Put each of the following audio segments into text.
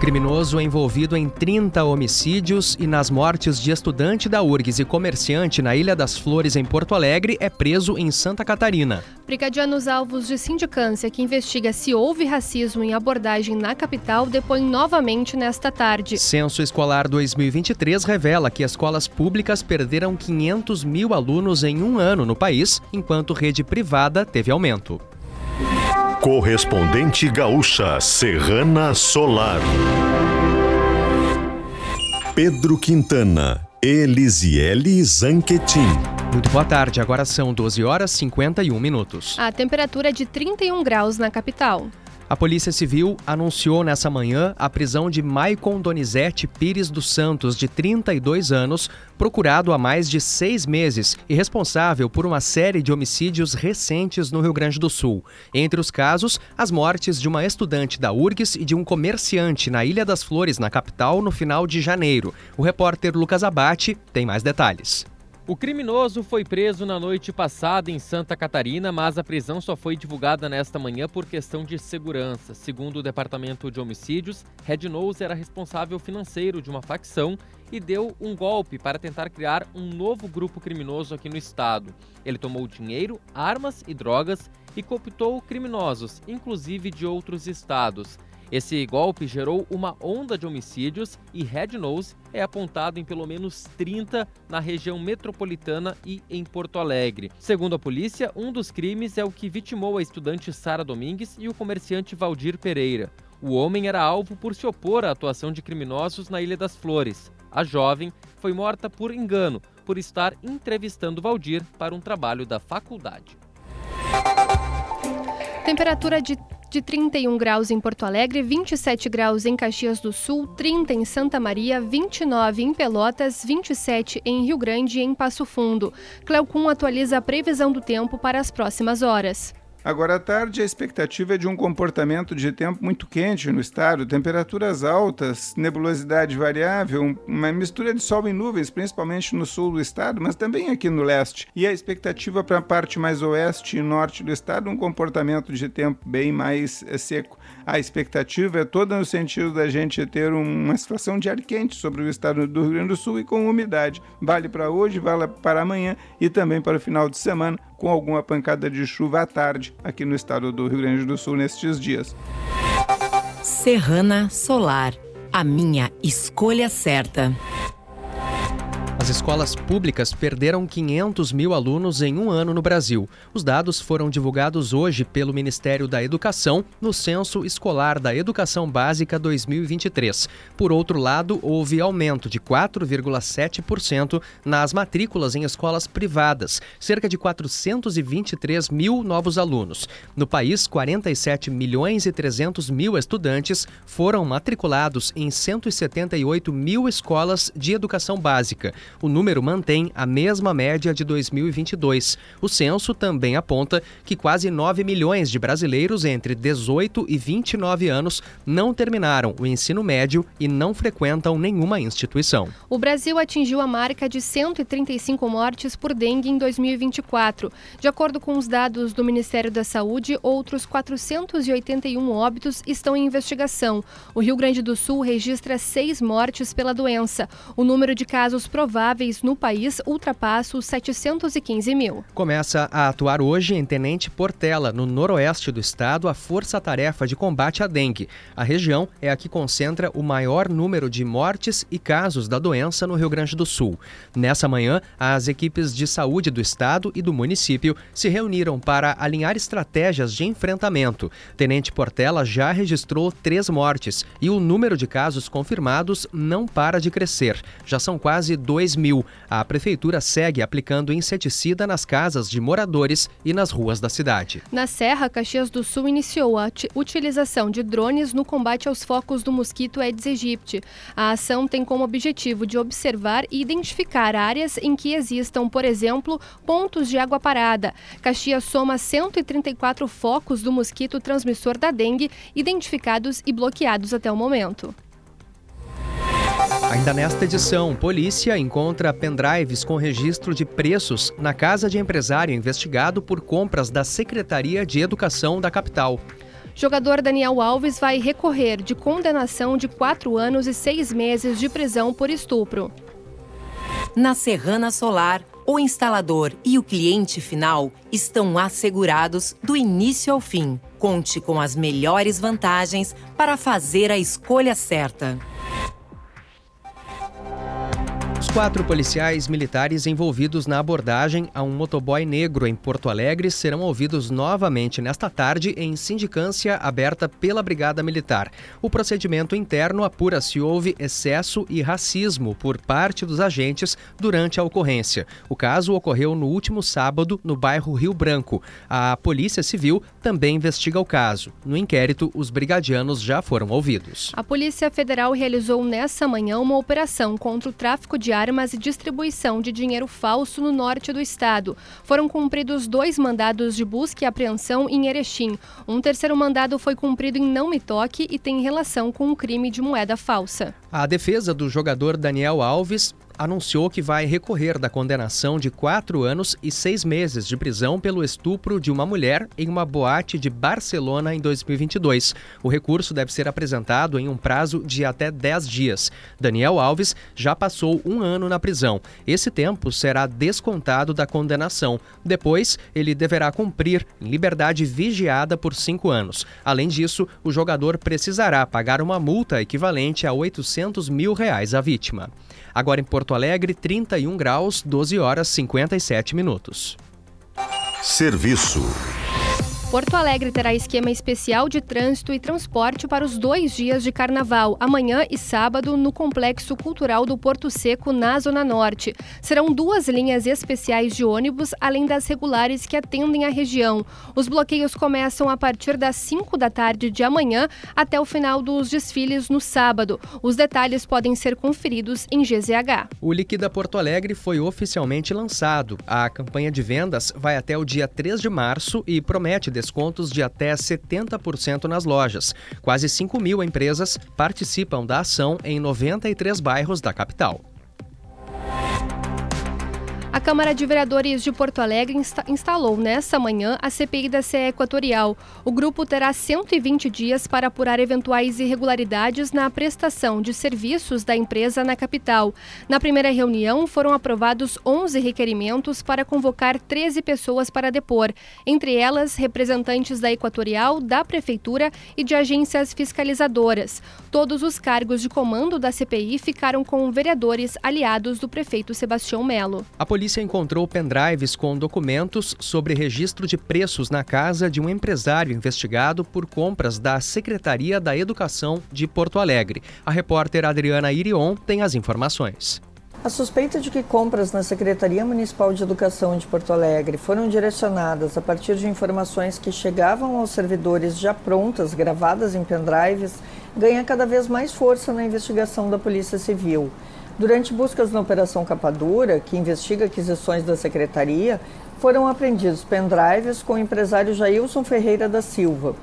Criminoso envolvido em 30 homicídios e nas mortes de estudante da URGS e comerciante na Ilha das Flores, em Porto Alegre, é preso em Santa Catarina. Brigadianos alvos de sindicância que investiga se houve racismo em abordagem na capital depõe novamente nesta tarde. Censo Escolar 2023 revela que escolas públicas perderam 500 mil alunos em um ano no país, enquanto rede privada teve aumento. Correspondente gaúcha Serrana Solar. Pedro Quintana, Elisiele Zanquetin. Muito boa tarde, agora são 12 horas e 51 minutos. A temperatura é de 31 graus na capital. A Polícia Civil anunciou nessa manhã a prisão de Maicon Donizete Pires dos Santos, de 32 anos, procurado há mais de seis meses e responsável por uma série de homicídios recentes no Rio Grande do Sul. Entre os casos, as mortes de uma estudante da URGS e de um comerciante na Ilha das Flores, na capital, no final de janeiro. O repórter Lucas Abate tem mais detalhes. O criminoso foi preso na noite passada em Santa Catarina, mas a prisão só foi divulgada nesta manhã por questão de segurança. Segundo o Departamento de Homicídios, Red Nose era responsável financeiro de uma facção e deu um golpe para tentar criar um novo grupo criminoso aqui no estado. Ele tomou dinheiro, armas e drogas e cooptou criminosos, inclusive de outros estados. Esse golpe gerou uma onda de homicídios e Red Nose é apontado em pelo menos 30 na região metropolitana e em Porto Alegre. Segundo a polícia, um dos crimes é o que vitimou a estudante Sara Domingues e o comerciante Valdir Pereira. O homem era alvo por se opor à atuação de criminosos na Ilha das Flores. A jovem foi morta por engano, por estar entrevistando Valdir para um trabalho da faculdade. Temperatura de de 31 graus em Porto Alegre, 27 graus em Caxias do Sul, 30 em Santa Maria, 29 em Pelotas, 27 em Rio Grande e em Passo Fundo. Cleocum atualiza a previsão do tempo para as próximas horas. Agora à tarde, a expectativa é de um comportamento de tempo muito quente no estado, temperaturas altas, nebulosidade variável, uma mistura de sol e nuvens, principalmente no sul do estado, mas também aqui no leste. E a expectativa para a parte mais oeste e norte do estado, um comportamento de tempo bem mais é, seco. A expectativa é toda no sentido da gente ter uma situação de ar quente sobre o estado do Rio Grande do Sul e com umidade. Vale para hoje, vale para amanhã e também para o final de semana com alguma pancada de chuva à tarde aqui no estado do Rio Grande do Sul nestes dias. Serrana Solar, a minha escolha certa. As escolas públicas perderam 500 mil alunos em um ano no Brasil. Os dados foram divulgados hoje pelo Ministério da Educação no Censo Escolar da Educação Básica 2023. Por outro lado, houve aumento de 4,7% nas matrículas em escolas privadas, cerca de 423 mil novos alunos. No país, 47 milhões e 300 mil estudantes foram matriculados em 178 mil escolas de educação básica o número mantém a mesma média de 2022. O censo também aponta que quase 9 milhões de brasileiros entre 18 e 29 anos não terminaram o ensino médio e não frequentam nenhuma instituição. O Brasil atingiu a marca de 135 mortes por dengue em 2024. De acordo com os dados do Ministério da Saúde, outros 481 óbitos estão em investigação. O Rio Grande do Sul registra seis mortes pela doença. O número de casos prováveis prováveis no país ultrapassa os 715 mil. Começa a atuar hoje em Tenente Portela, no noroeste do estado, a Força-Tarefa de Combate à Dengue. A região é a que concentra o maior número de mortes e casos da doença no Rio Grande do Sul. Nessa manhã, as equipes de saúde do estado e do município se reuniram para alinhar estratégias de enfrentamento. Tenente Portela já registrou três mortes e o número de casos confirmados não para de crescer. Já são quase 2 mil. A prefeitura segue aplicando inseticida nas casas de moradores e nas ruas da cidade. Na Serra, Caxias do Sul iniciou a utilização de drones no combate aos focos do mosquito Aedes aegypti. A ação tem como objetivo de observar e identificar áreas em que existam, por exemplo, pontos de água parada. Caxias soma 134 focos do mosquito transmissor da dengue identificados e bloqueados até o momento. Ainda nesta edição, polícia encontra pendrives com registro de preços na casa de empresário investigado por compras da Secretaria de Educação da capital. Jogador Daniel Alves vai recorrer de condenação de quatro anos e seis meses de prisão por estupro. Na Serrana Solar, o instalador e o cliente final estão assegurados do início ao fim. Conte com as melhores vantagens para fazer a escolha certa. Quatro policiais militares envolvidos na abordagem a um motoboy negro em Porto Alegre serão ouvidos novamente nesta tarde em sindicância aberta pela Brigada Militar. O procedimento interno apura se houve excesso e racismo por parte dos agentes durante a ocorrência. O caso ocorreu no último sábado no bairro Rio Branco. A Polícia Civil também investiga o caso. No inquérito, os brigadianos já foram ouvidos. A Polícia Federal realizou nessa manhã uma operação contra o tráfico de armas e distribuição de dinheiro falso no norte do estado. Foram cumpridos dois mandados de busca e apreensão em Erechim. Um terceiro mandado foi cumprido em Não Me Toque e tem relação com um crime de moeda falsa. A defesa do jogador Daniel Alves anunciou que vai recorrer da condenação de quatro anos e seis meses de prisão pelo estupro de uma mulher em uma boate de Barcelona em 2022. O recurso deve ser apresentado em um prazo de até dez dias. Daniel Alves já passou um ano na prisão. Esse tempo será descontado da condenação. Depois, ele deverá cumprir em liberdade vigiada por cinco anos. Além disso, o jogador precisará pagar uma multa equivalente a 800 mil reais à vítima. Agora em Porto Alegre, 31 graus, 12 horas 57 minutos. Serviço. Porto Alegre terá esquema especial de trânsito e transporte para os dois dias de carnaval, amanhã e sábado, no Complexo Cultural do Porto Seco, na Zona Norte. Serão duas linhas especiais de ônibus, além das regulares que atendem a região. Os bloqueios começam a partir das 5 da tarde de amanhã até o final dos desfiles no sábado. Os detalhes podem ser conferidos em GZH. O Liquida Porto Alegre foi oficialmente lançado. A campanha de vendas vai até o dia 3 de março e promete descontos de até 70% nas lojas. Quase 5 mil empresas participam da ação em 93 bairros da capital. A Câmara de Vereadores de Porto Alegre insta instalou nesta manhã a CPI da CE Equatorial. O grupo terá 120 dias para apurar eventuais irregularidades na prestação de serviços da empresa na capital. Na primeira reunião, foram aprovados 11 requerimentos para convocar 13 pessoas para depor, entre elas representantes da Equatorial, da Prefeitura e de agências fiscalizadoras. Todos os cargos de comando da CPI ficaram com vereadores aliados do prefeito Sebastião Melo. A polícia encontrou pendrives com documentos sobre registro de preços na casa de um empresário investigado por compras da Secretaria da Educação de Porto Alegre. A repórter Adriana Irion tem as informações. A suspeita de que compras na Secretaria Municipal de Educação de Porto Alegre foram direcionadas a partir de informações que chegavam aos servidores já prontas, gravadas em pendrives, ganha cada vez mais força na investigação da Polícia Civil. Durante buscas na Operação Capadura, que investiga aquisições da Secretaria, foram apreendidos pendrives com o empresário Jailson Ferreira da Silva.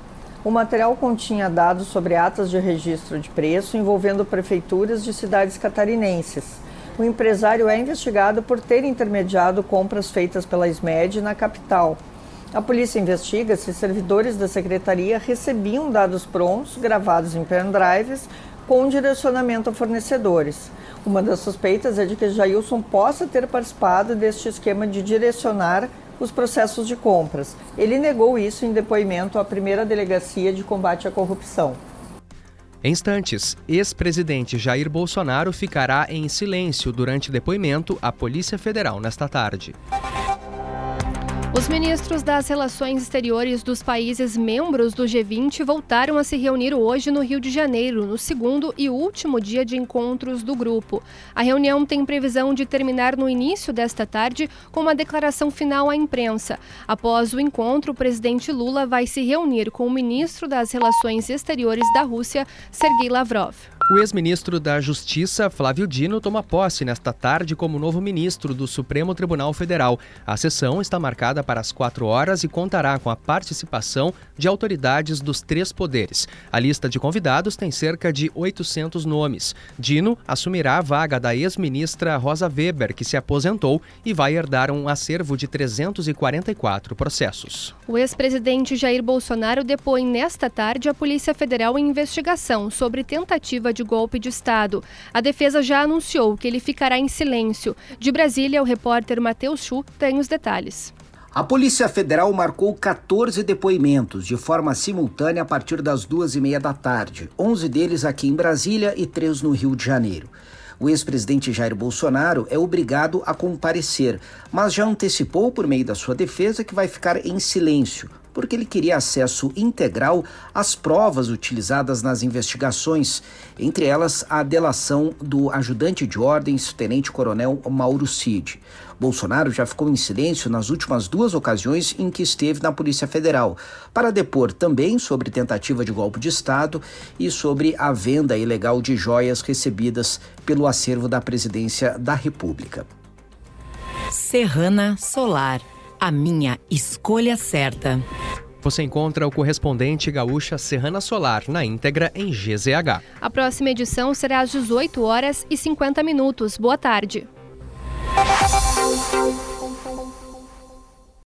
O material continha dados sobre atas de registro de preço envolvendo prefeituras de cidades catarinenses. O empresário é investigado por ter intermediado compras feitas pela SMED na capital. A polícia investiga se servidores da secretaria recebiam dados prontos, gravados em pendrives, com direcionamento a fornecedores. Uma das suspeitas é de que Jailson possa ter participado deste esquema de direcionar os processos de compras. Ele negou isso em depoimento à primeira delegacia de combate à corrupção. Em instantes, ex-presidente Jair Bolsonaro ficará em silêncio durante depoimento à Polícia Federal nesta tarde. Os ministros das Relações Exteriores dos países membros do G20 voltaram a se reunir hoje no Rio de Janeiro, no segundo e último dia de encontros do grupo. A reunião tem previsão de terminar no início desta tarde com uma declaração final à imprensa. Após o encontro, o presidente Lula vai se reunir com o ministro das Relações Exteriores da Rússia, Sergei Lavrov. O ex-ministro da Justiça, Flávio Dino, toma posse nesta tarde como novo ministro do Supremo Tribunal Federal. A sessão está marcada para as 4 horas e contará com a participação de autoridades dos três poderes. A lista de convidados tem cerca de 800 nomes. Dino assumirá a vaga da ex-ministra Rosa Weber, que se aposentou e vai herdar um acervo de 344 processos. O ex-presidente Jair Bolsonaro depõe nesta tarde a Polícia Federal em investigação sobre tentativa de golpe de Estado. A defesa já anunciou que ele ficará em silêncio. De Brasília, o repórter Matheus Chu tem os detalhes. A Polícia Federal marcou 14 depoimentos de forma simultânea a partir das duas e meia da tarde, 11 deles aqui em Brasília e três no Rio de Janeiro. O ex-presidente Jair Bolsonaro é obrigado a comparecer, mas já antecipou por meio da sua defesa que vai ficar em silêncio, porque ele queria acesso integral às provas utilizadas nas investigações, entre elas a delação do ajudante de ordens, tenente-coronel Mauro Cid. Bolsonaro já ficou em silêncio nas últimas duas ocasiões em que esteve na Polícia Federal, para depor também sobre tentativa de golpe de Estado e sobre a venda ilegal de joias recebidas pelo acervo da Presidência da República. Serrana Solar a minha escolha certa. Você encontra o correspondente gaúcha Serrana Solar na íntegra em GZH. A próxima edição será às 18 horas e 50 minutos. Boa tarde.